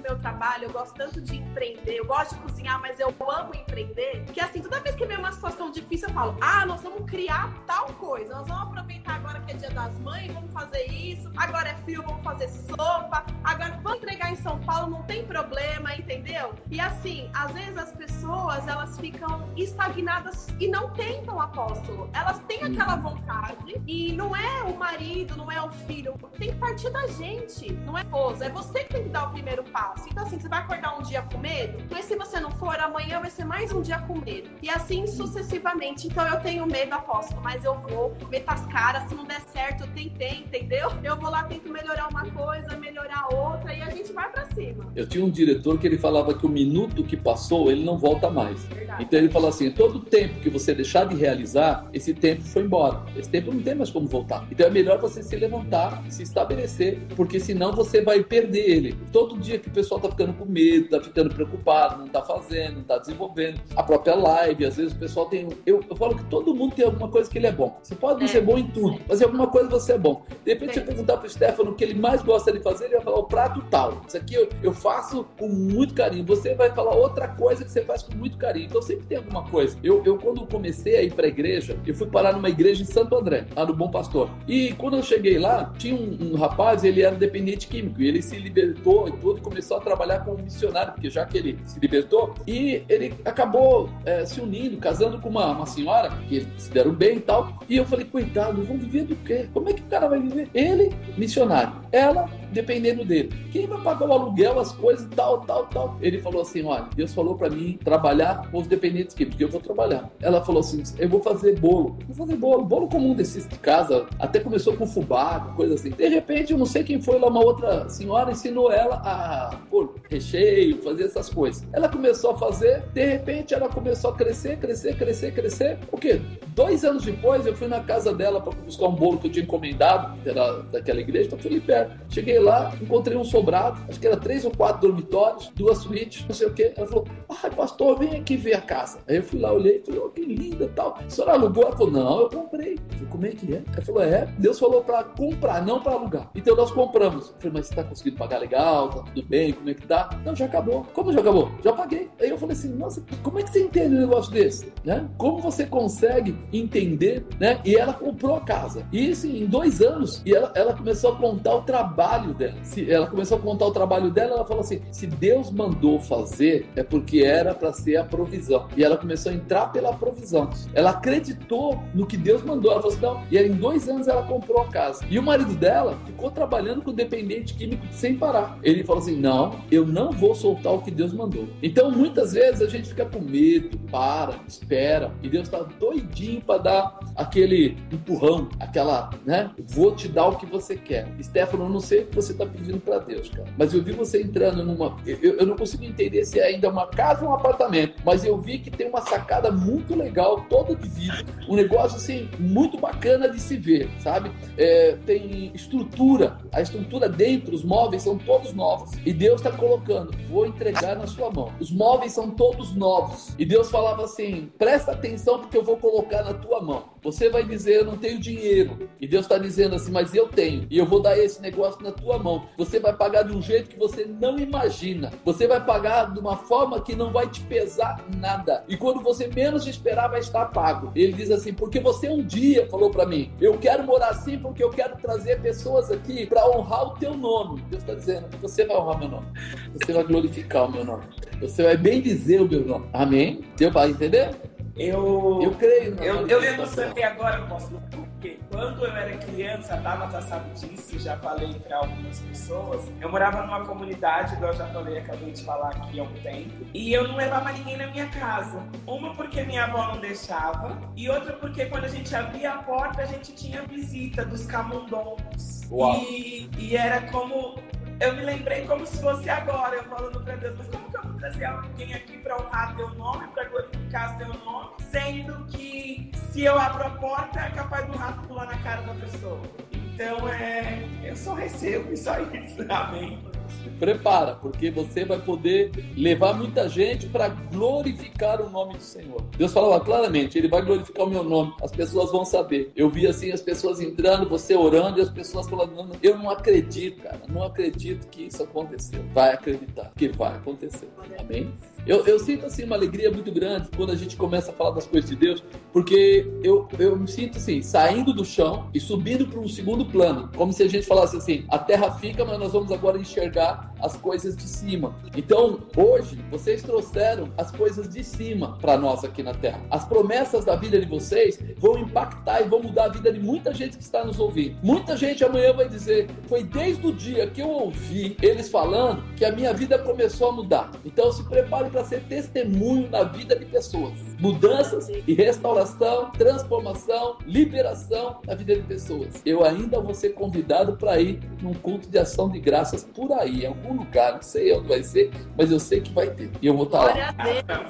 meu trabalho, eu gosto tanto de empreender, eu gosto de cozinhar, mas eu amo empreender, que assim, toda vez que vem uma situação difícil, eu falo, ah, nós vamos criar tal coisa, nós vamos aproveitar agora que é dia das mães, vamos fazer isso, agora é frio, vamos fazer sopa, agora vamos entregar em São Paulo, não tem problema, entendeu? E assim, às vezes as pessoas, elas ficam estagnadas e não tentam, apóstolo. Elas têm aquela vontade e não é o marido, não é o filho, tem que partir da gente, não é esposa, é você que tem que dar o primeiro passo. Então, assim, você vai acordar um dia com medo, mas se você não for, amanhã vai ser mais um dia com medo. E assim sucessivamente. Então, eu tenho medo, apóstolo, mas eu vou, meto as caras, se não der certo, eu tentei, entendeu? Eu vou lá, tento melhorar uma coisa, melhorar outra e a gente vai para cima. Eu tinha um diretor que ele falava que o minuto que passou, ele não volta mais. Verdade. Então ele falou assim: todo tempo que você deixar de realizar, esse tempo foi embora. Esse tempo não tem mais como voltar. Então é melhor você se levantar, se estabelecer, porque senão você vai perder ele. Todo dia que o pessoal tá ficando com medo, tá ficando preocupado, não tá fazendo, não tá desenvolvendo. A própria live, às vezes o pessoal tem. Eu, eu falo que todo mundo tem alguma coisa que ele é bom. Você pode não É. ser bom em tudo, mas em alguma coisa você é bom. De repente, Tem. você perguntar pro Stefano o que ele mais gosta de fazer, ele vai falar o prato tal. Isso aqui eu, eu faço com muito carinho. Você vai falar outra coisa que você faz com muito carinho. Então sempre tem alguma coisa. Eu, eu quando comecei a ir pra igreja, eu fui parar numa igreja em Santo André, lá no Bom Pastor. E quando eu cheguei lá, tinha um, um rapaz, ele era dependente químico, e ele se libertou e tudo, e começou a trabalhar como missionário, porque já que ele se libertou, e ele acabou eh, se unindo, casando com uma, uma senhora, que se deram bem e tal. E eu falei, coitado, vão viver do quê? Como é que o cara vai viver? Ele, missionário. Ela, dependendo dele. Quem vai pagar o aluguel, as coisas, tal, tal, tal? Ele falou assim: olha, Deus falou pra mim trabalhar com os dependentes porque eu vou trabalhar. Ela falou assim: eu vou fazer bolo. Vou fazer bolo, bolo comum desses de casa. Até começou com fubá, coisa assim. De repente, eu não sei quem foi lá, uma outra senhora ensinou ela a pôr recheio, fazer essas coisas. Ela começou a fazer, de repente, ela começou a crescer, crescer, crescer, crescer. O quê? Dois anos depois, eu fui na casa dela para buscar um bolo que eu tinha encomendado, era daquela igreja, então fui ali perto. Cheguei lá, encontrei um sobrado, acho que era três ou quatro dormitórios, duas suítes, não sei o quê. Ela falou, ai pastor, vem aqui ver a casa. Aí eu fui lá, olhei, falei, oh, que linda tal. A senhora alugou? Ela falou, não, eu comprei. Eu falei, como é que é? Ela falou, é, Deus falou para comprar, não para alugar. Então nós compramos. Eu falei, mas você tá conseguindo pagar legal, tá tudo bem, como é que tá? Não, já acabou. Como já acabou? Já paguei. Aí eu falei assim, nossa, como é que você entende um negócio desse? Né? Como você consegue entender, né? E ela comprou a casa. E assim, em dois anos, e ela, ela começou a contar o trabalho dela. Se ela começou a contar o trabalho dela, ela falou assim: se Deus mandou fazer, é porque era para ser a provisão. E ela começou a entrar pela provisão. Ela acreditou no que Deus mandou. Ela falou assim: não. E em dois anos ela comprou a casa. E o marido dela ficou trabalhando com dependente químico sem parar. Ele falou assim: não, eu não vou soltar o que Deus mandou. Então, muitas vezes a gente fica com medo, para, espera, e Deus está doidinho para dar aquele empurrão, aquela, né? Vou te dar o que você quer. Stefano, eu não sei o que você está pedindo para Deus, cara, mas eu vi você entrando numa. Eu, eu não consigo entender se é ainda uma casa ou um apartamento, mas eu vi que tem uma sacada muito legal, toda de vidro, um negócio assim, muito bacana de se ver, sabe? É, tem estrutura, a estrutura dentro, os móveis são todos novos, e Deus está colocando, vou entregar na sua mão. Os móveis são todos novos, e Deus falava assim: presta atenção porque eu vou colocar na tua mão. Você vai dizer, eu não tenho dinheiro, e Deus está dizendo assim, mas eu tenho, e eu vou dar esse negócio na tua mão. Você vai pagar de um jeito que você não imagina, você vai pagar de uma forma que não vai te pesar nada, e quando você menos esperar, vai estar pago. Ele diz assim, porque você um dia falou para mim, eu quero morar assim porque eu quero trazer pessoas aqui para honrar o teu nome. Deus está dizendo, você vai honrar meu nome, você vai glorificar o meu nome, você vai bem dizer o meu nome. Amém? Deu para entender? Eu, Eu creio. eu, eu manifestação. emocionei agora, apóstolo, porque quando eu era criança, Tabata sabe disso, já falei para algumas pessoas, eu morava numa comunidade, igual eu já falei, acabei de falar aqui há um tempo, e eu não levava ninguém na minha casa. Uma porque minha avó não deixava, e outra porque quando a gente abria a porta, a gente tinha visita dos camundongos. Uau. E, e era como eu me lembrei como se fosse agora, eu falando pra Deus, mas como que eu vou trazer alguém aqui pra honrar teu nome, pra glorificar teu nome, sendo que se eu abro a porta capaz do rato pular na cara da pessoa. Então é. Eu só recebo isso. Amém. Se prepara, porque você vai poder levar muita gente para glorificar o nome do Senhor. Deus falava claramente, ele vai glorificar o meu nome. As pessoas vão saber. Eu vi assim as pessoas entrando, você orando e as pessoas falando: "Não, "Eu não acredito, cara. Não acredito que isso aconteceu". Vai acreditar que vai acontecer. Amém. Eu, eu sinto assim uma alegria muito grande quando a gente começa a falar das coisas de Deus, porque eu, eu me sinto assim, saindo do chão e subindo para um segundo plano, como se a gente falasse assim: a terra fica, mas nós vamos agora enxergar as coisas de cima. Então, hoje, vocês trouxeram as coisas de cima para nós aqui na terra. As promessas da vida de vocês vão impactar e vão mudar a vida de muita gente que está nos ouvindo. Muita gente amanhã vai dizer: foi desde o dia que eu ouvi eles falando que a minha vida começou a mudar. Então, se prepare para ser testemunho na vida de pessoas. mudanças e restauração, transformação, liberação na vida de pessoas. Eu ainda vou ser convidado para ir num culto de ação de graças por aí, em algum lugar, não sei onde vai ser, mas eu sei que vai ter. E eu vou estar lá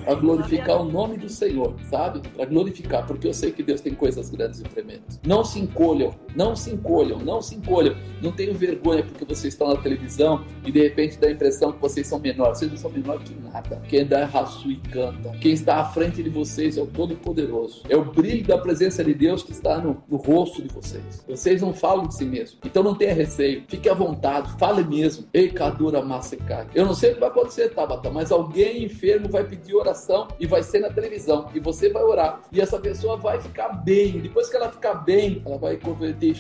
para glorificar o nome do Senhor, sabe? Para glorificar, porque eu sei que Deus tem coisas grandes e tremendas. Não se encolham, não se encolham, não se encolham. Não tenham vergonha porque vocês estão na televisão e de repente dá a impressão que vocês são menores. Vocês não são menor que nada. Quem dá raço e canta. Quem está à frente de vocês é o Todo-Poderoso. É o brilho da presença de Deus que está no, no rosto de vocês. Vocês não falam de si mesmo. Então não tenha receio. Fique à vontade. Fale mesmo. Ei, Cadura Massecai. Eu não sei o que vai acontecer, Tabata, mas alguém enfermo vai pedir oração e vai ser na televisão. E você vai orar. E essa pessoa vai ficar bem. Depois que ela ficar bem, ela vai converter,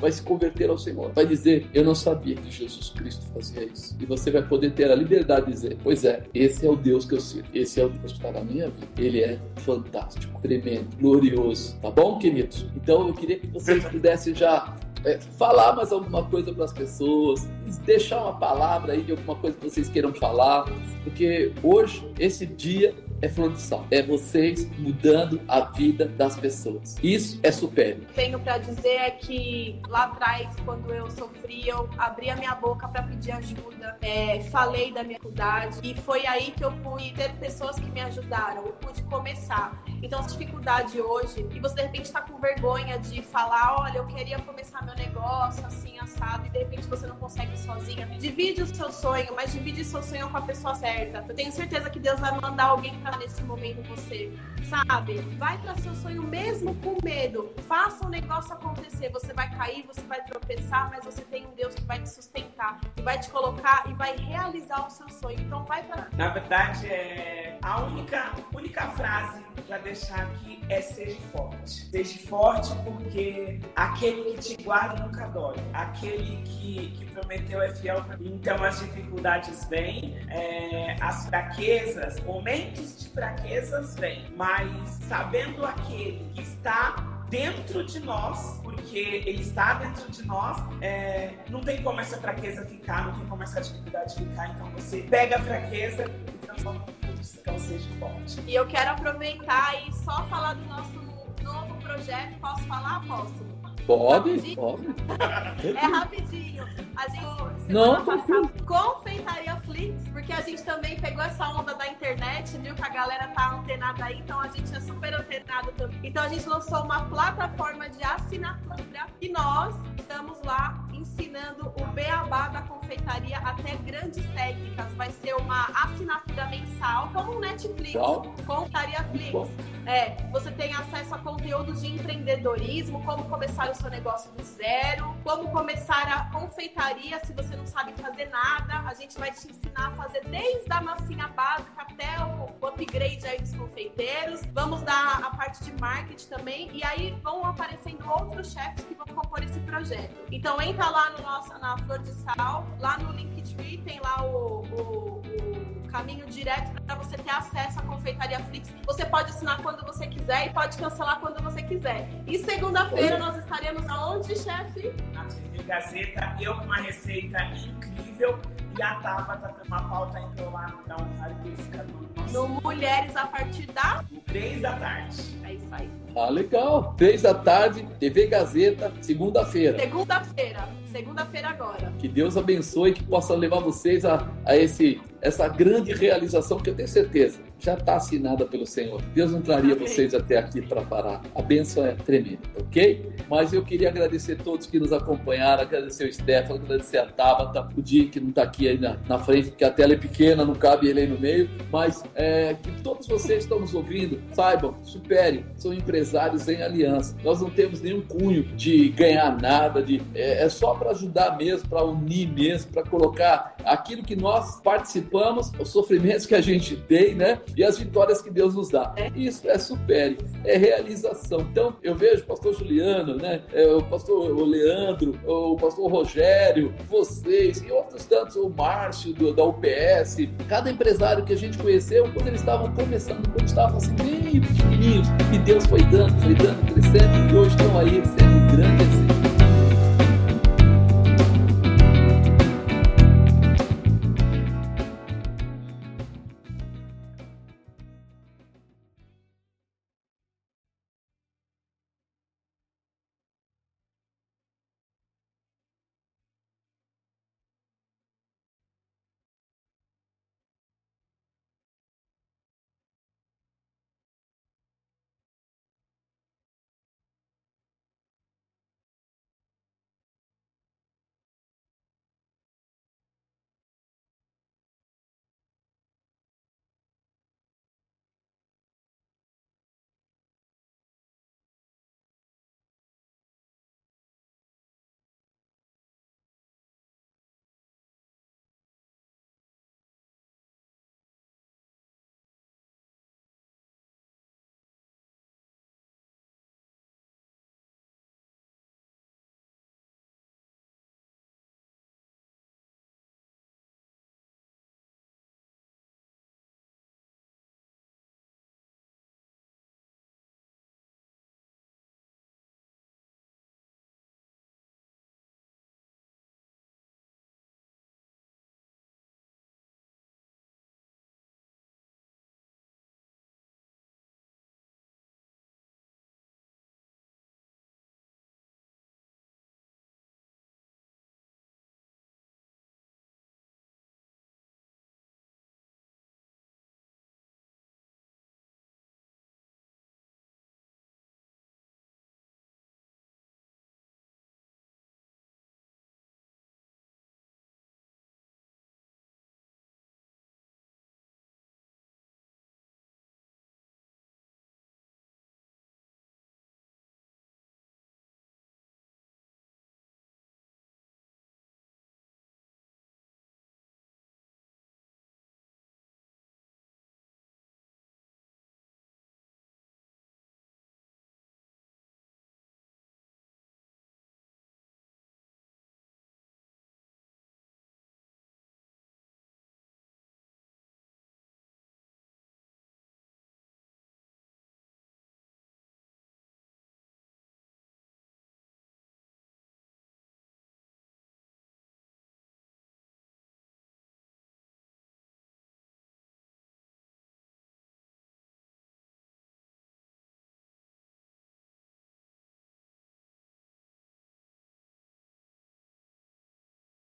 vai se converter ao Senhor. Vai dizer: Eu não sabia que Jesus Cristo fazia isso. E você vai poder ter a liberdade de dizer: Pois é, esse é o Deus que eu sirvo. Esse é o Deus que está na minha vida. Ele é fantástico, tremendo, glorioso. Tá bom, queridos? Então eu queria que vocês pudessem já é, falar mais alguma coisa para as pessoas, deixar uma palavra aí de alguma coisa que vocês queiram falar, porque hoje, esse dia, é flor de sal. É vocês mudando a vida das pessoas. Isso é supério. Tenho para dizer é que lá atrás, quando eu sofri, eu abri a minha boca para pedir ajuda, é, falei da minha dificuldade e foi aí que eu pude ter pessoas que me ajudaram. Eu pude começar. Então, essa dificuldade hoje, e você de repente está com vergonha de falar, olha, eu queria começar meu negócio assim, assado, e de repente você não consegue sozinha. Divide o seu sonho, mas divide o seu sonho com a pessoa certa. Eu tenho certeza que Deus vai mandar alguém para nesse momento você, sabe? Vai para seu sonho mesmo com medo. Faça o negócio acontecer. Você vai cair, você vai tropeçar, mas você tem um Deus que vai te sustentar, que vai te colocar e vai realizar o seu sonho. Então vai para Na verdade, é a única única frase para deixar aqui é seja forte. Seja forte porque aquele que te guarda nunca dói. Aquele que, que prometeu é fiel. Então as dificuldades vêm, é, as fraquezas, momentos de fraquezas vêm, mas sabendo aquele que está dentro de nós, porque ele está dentro de nós, é, não tem como essa fraqueza ficar, não tem como essa dificuldade ficar. Então você pega a fraqueza e transforma em. Então seja forte. E eu quero aproveitar e só falar do nosso novo projeto. Posso falar, apóstolo? Pode, pode. É rapidinho. A gente Não, passada, confeitaria Flix, porque a gente também pegou essa onda da internet, viu que a galera tá antenada aí, então a gente é super antenado também. Então a gente lançou uma plataforma de assinatura e nós estamos lá ensinando o beabá da confeitaria até grandes técnicas. Vai ser uma assinatura mensal, como um Netflix, Uau. Confeitaria Flix. É, você tem acesso a conteúdos de empreendedorismo, como começar o seu negócio do zero, como começar a confeitaria se você não sabe fazer nada. A gente vai te ensinar a fazer desde a massinha básica até o upgrade aí dos confeiteiros. Vamos dar a parte de marketing também. E aí vão aparecendo outros chefes que vão compor esse projeto. Então entra lá no nosso, na Flor de Sal, lá no Linktree tem lá o, o caminho direto para você ter acesso à confeitaria Flix. Você pode assinar quando você quiser e pode cancelar quando você quiser. E segunda-feira nós estaremos aonde, chefe? Na TV Gazeta, eu com uma receita incrível e a Tabata tem uma pauta indo lá dar um rarificador. No Mulheres a partir da. Três da tarde. É isso aí. Ah, legal. Três da tarde, TV Gazeta, segunda-feira. Segunda-feira. Segunda-feira agora. Que Deus abençoe, que possa levar vocês a, a esse, essa grande realização que eu tenho certeza já está assinada pelo Senhor. Deus não traria Amém. vocês até aqui para parar. A bênção é tremenda, ok? Mas eu queria agradecer a todos que nos acompanharam, agradecer o Stefano, agradecer a Tabata, o Di que não está aqui aí na, na, frente, porque a tela é pequena, não cabe ele aí no meio, mas é, que todos vocês que estão nos ouvindo saibam, superem, são empresários em aliança. Nós não temos nenhum cunho de ganhar nada, de, é, é só para ajudar mesmo, para unir mesmo, para colocar aquilo que nós participamos, os sofrimentos que a gente tem, né? E as vitórias que Deus nos dá. Isso é supere, é realização. Então, eu vejo o pastor Juliano, né? É, o pastor Leandro, o pastor Rogério, vocês e outros tantos, o Márcio do, da UPS, cada empresário que a gente conheceu quando eles estavam começando, quando estavam assim, bem pequenininhos, e Deus foi dando, foi dando, crescendo, e hoje estão aí,